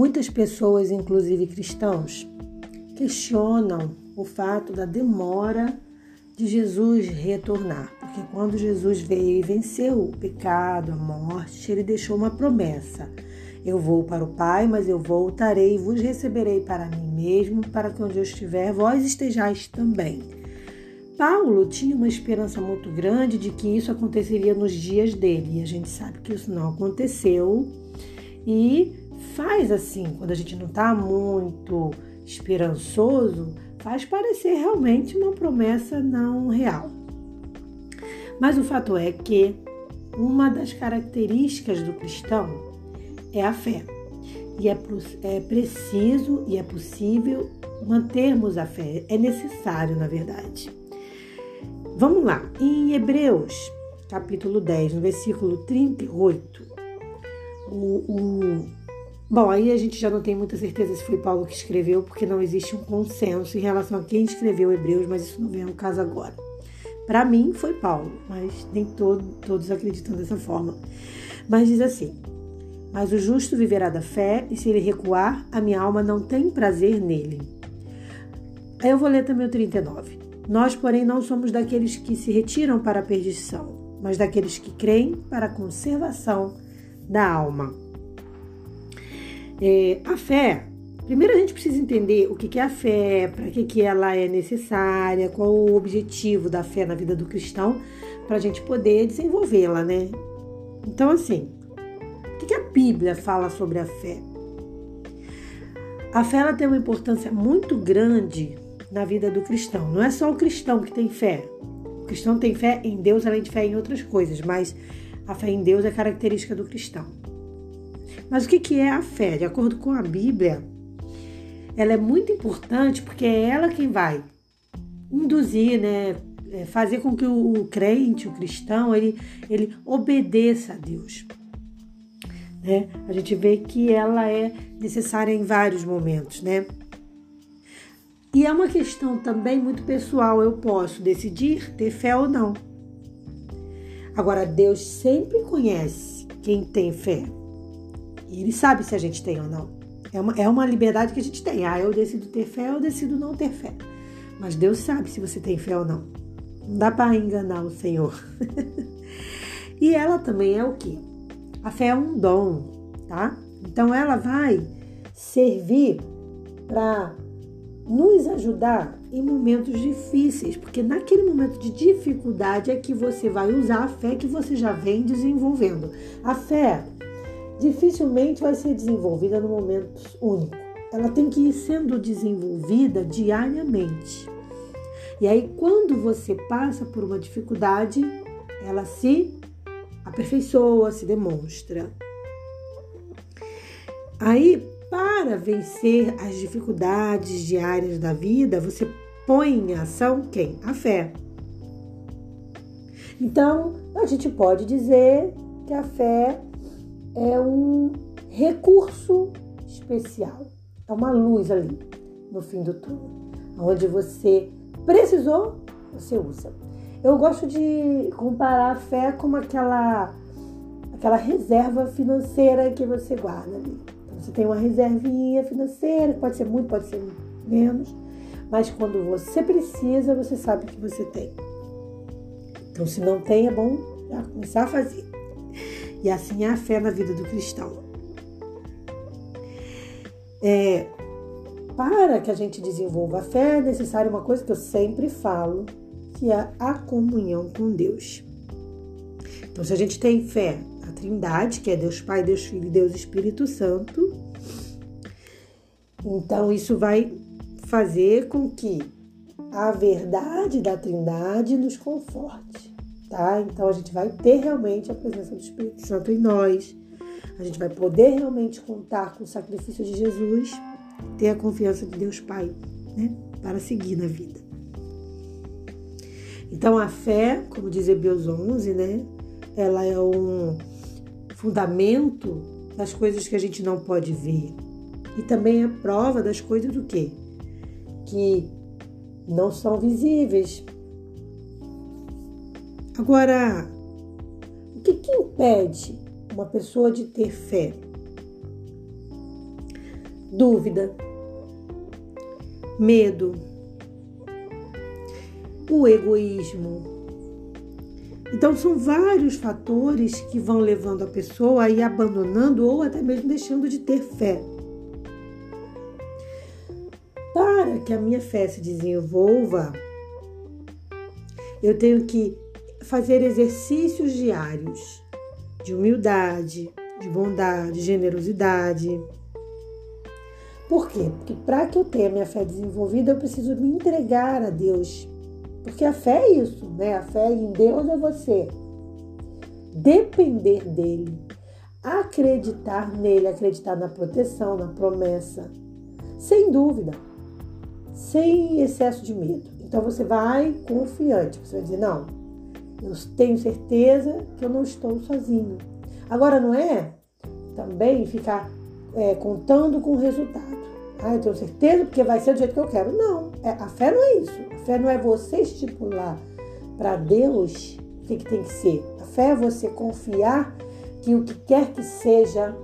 Muitas pessoas, inclusive cristãos, questionam o fato da demora de Jesus retornar, porque quando Jesus veio e venceu o pecado, a morte, ele deixou uma promessa. Eu vou para o Pai, mas eu voltarei e vos receberei para mim mesmo, para que onde eu estiver, vós estejais também. Paulo tinha uma esperança muito grande de que isso aconteceria nos dias dele, e a gente sabe que isso não aconteceu. E faz assim, quando a gente não está muito esperançoso, faz parecer realmente uma promessa não real. Mas o fato é que uma das características do cristão é a fé. E é, é preciso e é possível mantermos a fé, é necessário, na verdade. Vamos lá, em Hebreus, capítulo 10, no versículo 38, o, o, bom, aí a gente já não tem muita certeza se foi Paulo que escreveu, porque não existe um consenso em relação a quem escreveu Hebreus, mas isso não vem ao caso agora. Para mim foi Paulo, mas nem todo, todos acreditam dessa forma. Mas diz assim: mas o justo viverá da fé, e se ele recuar, a minha alma não tem prazer nele. Aí eu vou ler também o 39. Nós, porém, não somos daqueles que se retiram para a perdição, mas daqueles que creem para a conservação da alma. É, a fé, primeiro a gente precisa entender o que é a fé, para que, que ela é necessária, qual o objetivo da fé na vida do cristão, para a gente poder desenvolvê-la, né? Então, assim, o que a Bíblia fala sobre a fé? A fé ela tem uma importância muito grande na vida do cristão. Não é só o cristão que tem fé. O cristão tem fé em Deus, além de fé em outras coisas, mas a fé em Deus é característica do cristão. Mas o que é a fé? De acordo com a Bíblia, ela é muito importante porque é ela quem vai induzir, né, é, fazer com que o crente, o cristão, ele, ele obedeça a Deus. Né? A gente vê que ela é necessária em vários momentos, né? E é uma questão também muito pessoal. Eu posso decidir ter fé ou não. Agora, Deus sempre conhece quem tem fé. E Ele sabe se a gente tem ou não. É uma, é uma liberdade que a gente tem. Ah, eu decido ter fé, eu decido não ter fé. Mas Deus sabe se você tem fé ou não. Não dá para enganar o Senhor. e ela também é o quê? A fé é um dom, tá? Então ela vai servir para nos ajudar em momentos difíceis, porque naquele momento de dificuldade é que você vai usar a fé que você já vem desenvolvendo. A fé dificilmente vai ser desenvolvida no momento único. Ela tem que ir sendo desenvolvida diariamente. E aí, quando você passa por uma dificuldade, ela se aperfeiçoa, se demonstra. Aí, para vencer as dificuldades diárias da vida, você põe em ação quem? A fé. Então, a gente pode dizer que a fé é um recurso especial, é uma luz ali no fim do túnel, onde você precisou, você usa. Eu gosto de comparar a fé como aquela, aquela reserva financeira que você guarda ali. Então, você tem uma reservinha financeira, pode ser muito, pode ser menos, mas quando você precisa, você sabe que você tem. Então, se não tem, é bom já começar a fazer. E assim é a fé na vida do cristão. É, para que a gente desenvolva a fé, é necessário uma coisa que eu sempre falo, que é a comunhão com Deus. Então, se a gente tem fé na Trindade, que é Deus Pai, Deus Filho e Deus Espírito Santo, então isso vai fazer com que a verdade da Trindade nos conforte, tá? Então a gente vai ter realmente a presença do Espírito Santo em nós. A gente vai poder realmente contar com o sacrifício de Jesus, ter a confiança de Deus Pai, né, para seguir na vida. Então a fé, como diz Hebreus 11, né, ela é um fundamento das coisas que a gente não pode ver. E também é prova das coisas do quê? Que não são visíveis. Agora, o que, que impede uma pessoa de ter fé? dúvida, medo, o egoísmo. Então, são vários fatores que vão levando a pessoa a ir abandonando ou até mesmo deixando de ter fé. Para que a minha fé se desenvolva, eu tenho que fazer exercícios diários de humildade, de bondade, generosidade. Por quê? Porque para que eu tenha minha fé desenvolvida, eu preciso me entregar a Deus. Porque a fé é isso, né? A fé em Deus é você depender dele, acreditar nele, acreditar na proteção, na promessa, sem dúvida, sem excesso de medo. Então você vai confiante, você vai dizer: Não, eu tenho certeza que eu não estou sozinho. Agora, não é também ficar é, contando com o resultado. Ah, eu tenho certeza porque vai ser do jeito que eu quero. Não, é, a fé não é isso. A fé não é você estipular para Deus o que, que tem que ser. A fé é você confiar que o que quer que seja,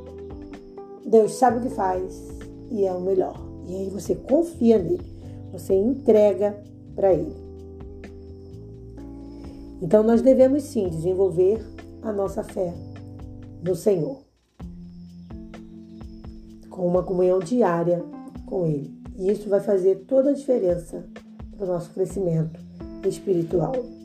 Deus sabe o que faz e é o melhor. E aí você confia nele, você entrega para ele. Então nós devemos sim desenvolver a nossa fé no Senhor, com uma comunhão diária com Ele. E isso vai fazer toda a diferença para o nosso crescimento espiritual.